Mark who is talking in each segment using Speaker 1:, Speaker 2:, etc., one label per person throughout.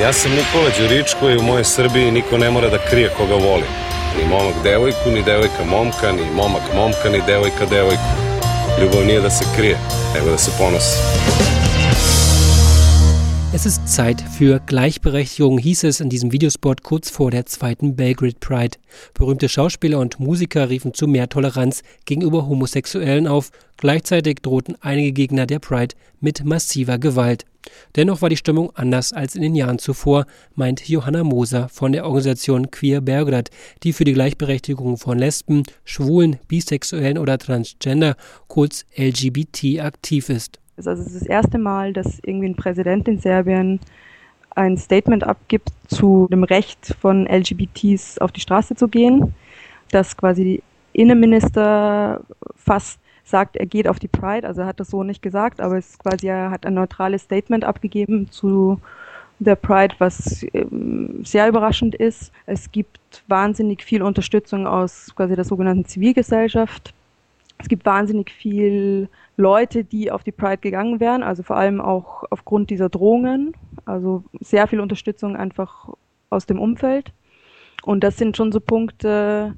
Speaker 1: Ja sam Nikola Đuričko i u mojoj Srbiji niko ne mora da krije koga voli. Ni momak devojku, ni devojka momka, ni momak momka, ni devojka devojku. Ljubav nije da se krije, nego da se ponosi.
Speaker 2: Es ist Zeit für Gleichberechtigung, hieß es in diesem Videospot kurz vor der zweiten Belgrade Pride. Berühmte Schauspieler und Musiker riefen zu mehr Toleranz gegenüber Homosexuellen auf. Gleichzeitig drohten einige Gegner der Pride mit massiver Gewalt. Dennoch war die Stimmung anders als in den Jahren zuvor, meint Johanna Moser von der Organisation Queer Belgrad, die für die Gleichberechtigung von Lesben, Schwulen, Bisexuellen oder Transgender, kurz LGBT, aktiv ist.
Speaker 3: Also es ist das erste Mal, dass irgendwie ein Präsident in Serbien ein Statement abgibt zu dem Recht von LGBTs auf die Straße zu gehen, dass quasi die Innenminister fast sagt, er geht auf die Pride, also er hat das so nicht gesagt, aber es quasi, er hat ein neutrales Statement abgegeben zu der Pride, was ähm, sehr überraschend ist. Es gibt wahnsinnig viel Unterstützung aus quasi der sogenannten Zivilgesellschaft. Es gibt wahnsinnig viel Leute, die auf die Pride gegangen wären, also vor allem auch aufgrund dieser Drohungen. Also sehr viel Unterstützung einfach aus dem Umfeld. Und das sind schon so Punkte,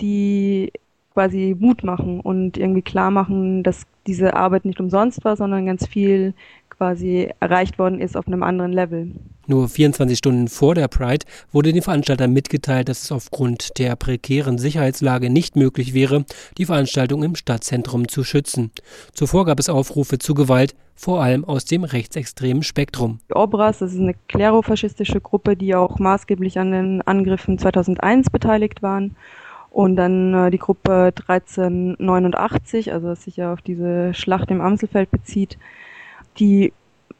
Speaker 3: die quasi Mut machen und irgendwie klar machen, dass diese Arbeit nicht umsonst war, sondern ganz viel quasi erreicht worden ist auf einem anderen Level.
Speaker 2: Nur 24 Stunden vor der Pride wurde den Veranstaltern mitgeteilt, dass es aufgrund der prekären Sicherheitslage nicht möglich wäre, die Veranstaltung im Stadtzentrum zu schützen. Zuvor gab es Aufrufe zu Gewalt, vor allem aus dem rechtsextremen Spektrum.
Speaker 3: Obras, das ist eine klerofaschistische Gruppe, die auch maßgeblich an den Angriffen 2001 beteiligt waren. Und dann äh, die Gruppe 1389, also was sich ja auf diese Schlacht im Amselfeld bezieht, die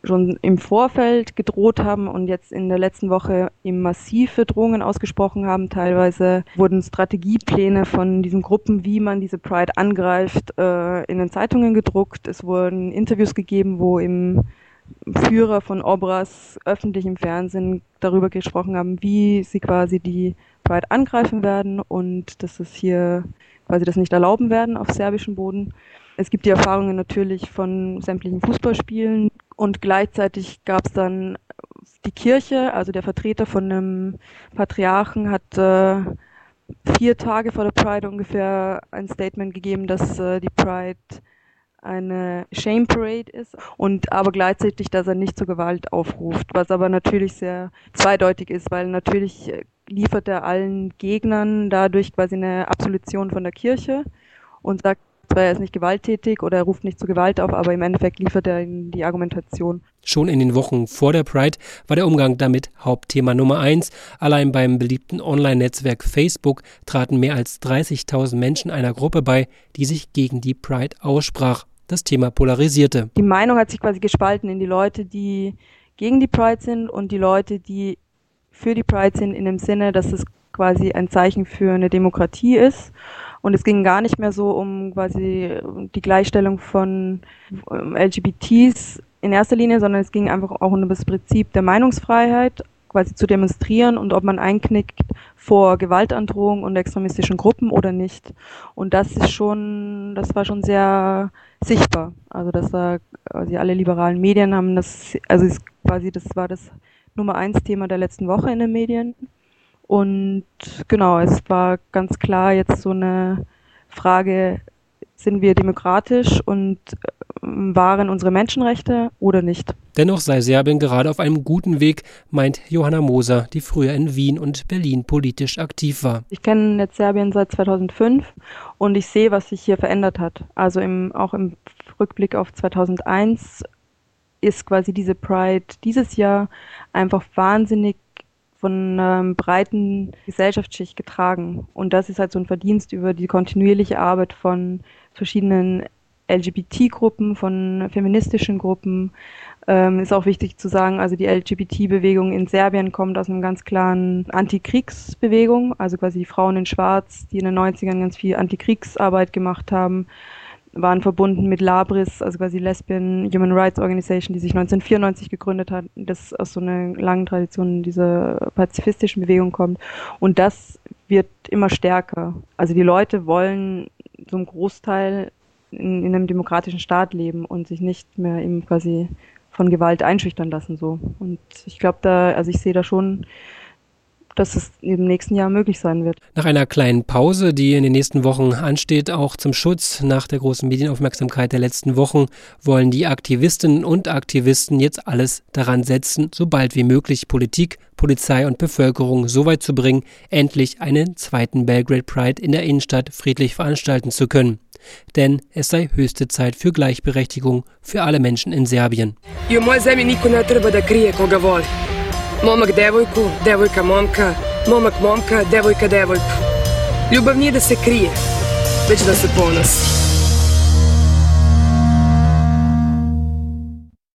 Speaker 3: schon im Vorfeld gedroht haben und jetzt in der letzten Woche eben massive Drohungen ausgesprochen haben. Teilweise wurden Strategiepläne von diesen Gruppen, wie man diese Pride angreift, äh, in den Zeitungen gedruckt. Es wurden Interviews gegeben, wo im Führer von Obras öffentlich im Fernsehen darüber gesprochen haben, wie sie quasi die Pride angreifen werden und dass es hier quasi das nicht erlauben werden auf serbischem Boden. Es gibt die Erfahrungen natürlich von sämtlichen Fußballspielen und gleichzeitig gab es dann die Kirche, also der Vertreter von einem Patriarchen hat äh, vier Tage vor der Pride ungefähr ein Statement gegeben, dass äh, die Pride eine Shame Parade ist und aber gleichzeitig, dass er nicht zur Gewalt aufruft, was aber natürlich sehr zweideutig ist, weil natürlich äh, liefert er allen Gegnern dadurch quasi eine Absolution von der Kirche und sagt, zwar er ist nicht gewalttätig oder er ruft nicht zu Gewalt auf, aber im Endeffekt liefert er ihnen die Argumentation.
Speaker 2: Schon in den Wochen vor der Pride war der Umgang damit Hauptthema Nummer eins. Allein beim beliebten Online-Netzwerk Facebook traten mehr als 30.000 Menschen einer Gruppe bei, die sich gegen die Pride aussprach. Das Thema polarisierte.
Speaker 3: Die Meinung hat sich quasi gespalten in die Leute, die gegen die Pride sind und die Leute, die für die Pride sind, in dem Sinne, dass es quasi ein Zeichen für eine Demokratie ist und es ging gar nicht mehr so um quasi die Gleichstellung von LGBTs in erster Linie, sondern es ging einfach auch um das Prinzip der Meinungsfreiheit, quasi zu demonstrieren und ob man einknickt vor Gewaltandrohung und extremistischen Gruppen oder nicht. Und das ist schon, das war schon sehr sichtbar. Also dass da quasi alle liberalen Medien haben das, also quasi das war das Nummer eins Thema der letzten Woche in den Medien. Und genau, es war ganz klar jetzt so eine Frage, sind wir demokratisch und ähm, wahren unsere Menschenrechte oder nicht?
Speaker 2: Dennoch sei Serbien gerade auf einem guten Weg, meint Johanna Moser, die früher in Wien und Berlin politisch aktiv war.
Speaker 3: Ich kenne jetzt Serbien seit 2005 und ich sehe, was sich hier verändert hat. Also im, auch im Rückblick auf 2001 ist quasi diese Pride dieses Jahr einfach wahnsinnig von einer breiten Gesellschaftsschicht getragen. Und das ist halt so ein Verdienst über die kontinuierliche Arbeit von verschiedenen LGBT-Gruppen, von feministischen Gruppen. Ähm, ist auch wichtig zu sagen, also die LGBT-Bewegung in Serbien kommt aus einer ganz klaren Antikriegsbewegung, also quasi die Frauen in Schwarz, die in den 90ern ganz viel Antikriegsarbeit gemacht haben waren verbunden mit Labris, also quasi Lesbian Human Rights Organization, die sich 1994 gegründet hat, das aus so einer langen Tradition dieser pazifistischen Bewegung kommt. Und das wird immer stärker. Also die Leute wollen zum Großteil in, in einem demokratischen Staat leben und sich nicht mehr eben quasi von Gewalt einschüchtern lassen so. Und ich glaube da, also ich sehe da schon dass es im nächsten Jahr möglich sein wird.
Speaker 2: Nach einer kleinen Pause, die in den nächsten Wochen ansteht, auch zum Schutz nach der großen Medienaufmerksamkeit der letzten Wochen, wollen die Aktivistinnen und Aktivisten jetzt alles daran setzen, so bald wie möglich Politik, Polizei und Bevölkerung so weit zu bringen, endlich einen zweiten Belgrade Pride in der Innenstadt friedlich veranstalten zu können. Denn es sei höchste Zeit für Gleichberechtigung für alle Menschen in Serbien. I u mojoj zemlji niko ne treba da krije koga voli. Momak devojku, devojka momka, momak momka, devojka devojku. Ljubav nije da se krije, već da se ponosi.